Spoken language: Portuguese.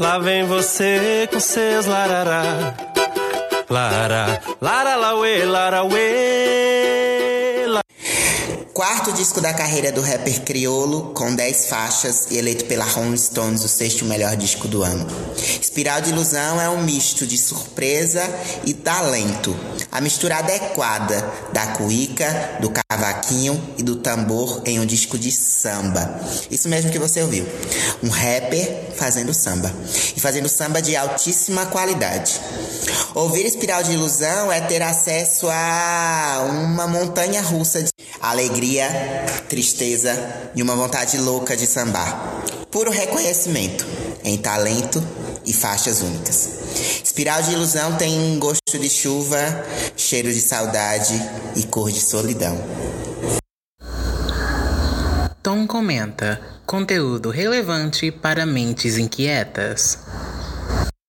Lá vem você com seus larará. Lara, lara, lauê, lara, uê. La... Quarto disco da carreira do rapper criolo, com 10 faixas e eleito pela Rolling Stones o sexto melhor disco do ano. Espiral de Ilusão é um misto de surpresa e talento. A mistura adequada da cuíca, do cavaquinho e do tambor em um disco de samba. Isso mesmo que você ouviu. Um rapper fazendo samba. E fazendo samba de altíssima qualidade. Ouvir Espiral de Ilusão é ter acesso a uma montanha russa de alegria, tristeza e uma vontade louca de sambar. Puro reconhecimento em talento e faixas únicas. Espiral de Ilusão tem gosto de chuva, cheiro de saudade e cor de solidão. Tom comenta: conteúdo relevante para mentes inquietas.